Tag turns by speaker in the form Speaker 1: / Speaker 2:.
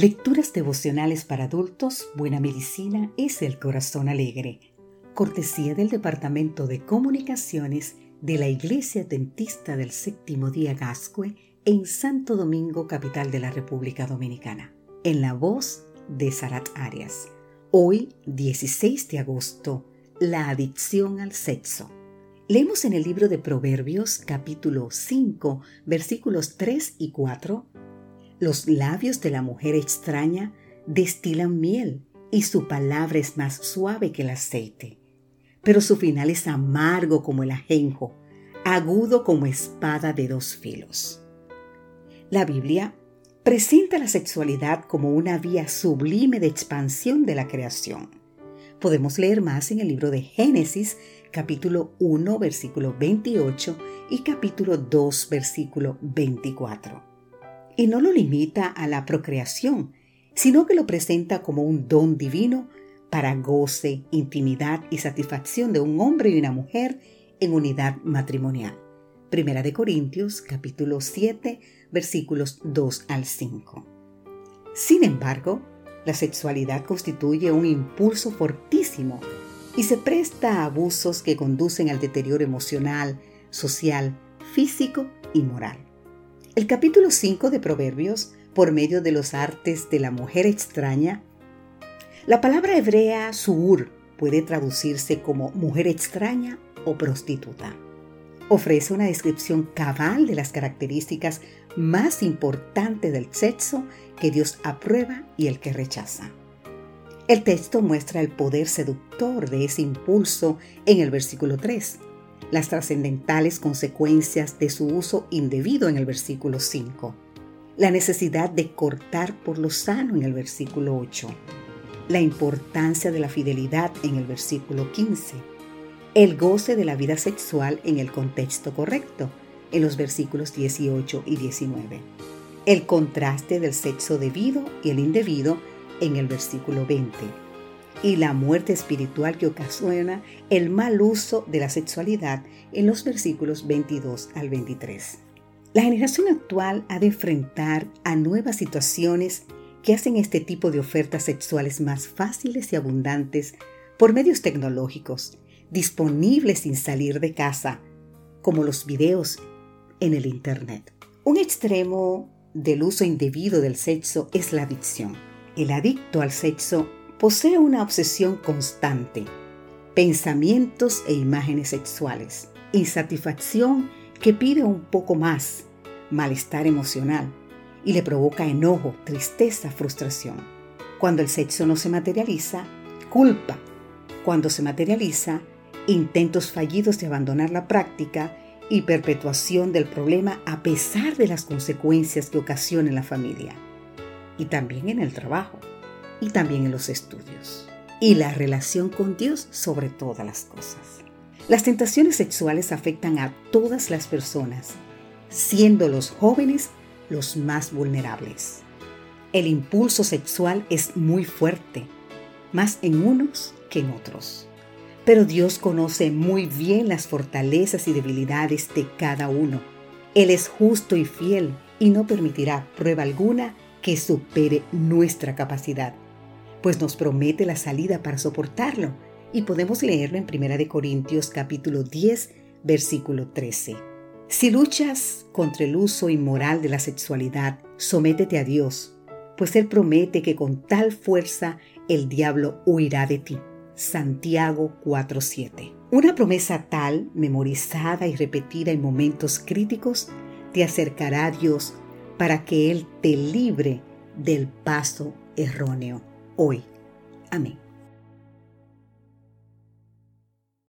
Speaker 1: Lecturas devocionales para adultos, Buena Medicina es el Corazón Alegre. Cortesía del Departamento de Comunicaciones de la Iglesia Dentista del Séptimo Día Gascue en Santo Domingo, capital de la República Dominicana. En la voz de Sarat Arias. Hoy, 16 de agosto, la adicción al sexo. Leemos en el libro de Proverbios capítulo 5 versículos 3 y 4 los labios de la mujer extraña destilan miel y su palabra es más suave que el aceite. Pero su final es amargo como el ajenjo, agudo como espada de dos filos. La Biblia presenta la sexualidad como una vía sublime de expansión de la creación. Podemos leer más en el libro de Génesis, capítulo 1, versículo 28 y capítulo 2, versículo 24 y no lo limita a la procreación, sino que lo presenta como un don divino para goce, intimidad y satisfacción de un hombre y una mujer en unidad matrimonial. Primera de Corintios capítulo 7 versículos 2 al 5. Sin embargo, la sexualidad constituye un impulso fortísimo y se presta a abusos que conducen al deterioro emocional, social, físico y moral. El capítulo 5 de Proverbios, por medio de los artes de la mujer extraña, la palabra hebrea suur puede traducirse como mujer extraña o prostituta. Ofrece una descripción cabal de las características más importantes del sexo que Dios aprueba y el que rechaza. El texto muestra el poder seductor de ese impulso en el versículo 3 las trascendentales consecuencias de su uso indebido en el versículo 5, la necesidad de cortar por lo sano en el versículo 8, la importancia de la fidelidad en el versículo 15, el goce de la vida sexual en el contexto correcto en los versículos 18 y 19, el contraste del sexo debido y el indebido en el versículo 20 y la muerte espiritual que ocasiona el mal uso de la sexualidad en los versículos 22 al 23. La generación actual ha de enfrentar a nuevas situaciones que hacen este tipo de ofertas sexuales más fáciles y abundantes por medios tecnológicos, disponibles sin salir de casa, como los videos en el Internet. Un extremo del uso indebido del sexo es la adicción. El adicto al sexo posee una obsesión constante, pensamientos e imágenes sexuales, insatisfacción que pide un poco más, malestar emocional y le provoca enojo, tristeza, frustración. Cuando el sexo no se materializa, culpa. Cuando se materializa, intentos fallidos de abandonar la práctica y perpetuación del problema a pesar de las consecuencias que ocasiona en la familia y también en el trabajo y también en los estudios. Y la relación con Dios sobre todas las cosas. Las tentaciones sexuales afectan a todas las personas, siendo los jóvenes los más vulnerables. El impulso sexual es muy fuerte, más en unos que en otros. Pero Dios conoce muy bien las fortalezas y debilidades de cada uno. Él es justo y fiel y no permitirá prueba alguna que supere nuestra capacidad pues nos promete la salida para soportarlo. Y podemos leerlo en 1 Corintios capítulo 10, versículo 13. Si luchas contra el uso inmoral de la sexualidad, sométete a Dios, pues Él promete que con tal fuerza el diablo huirá de ti. Santiago 4:7. Una promesa tal, memorizada y repetida en momentos críticos, te acercará a Dios para que Él te libre del paso erróneo hoy. Amén.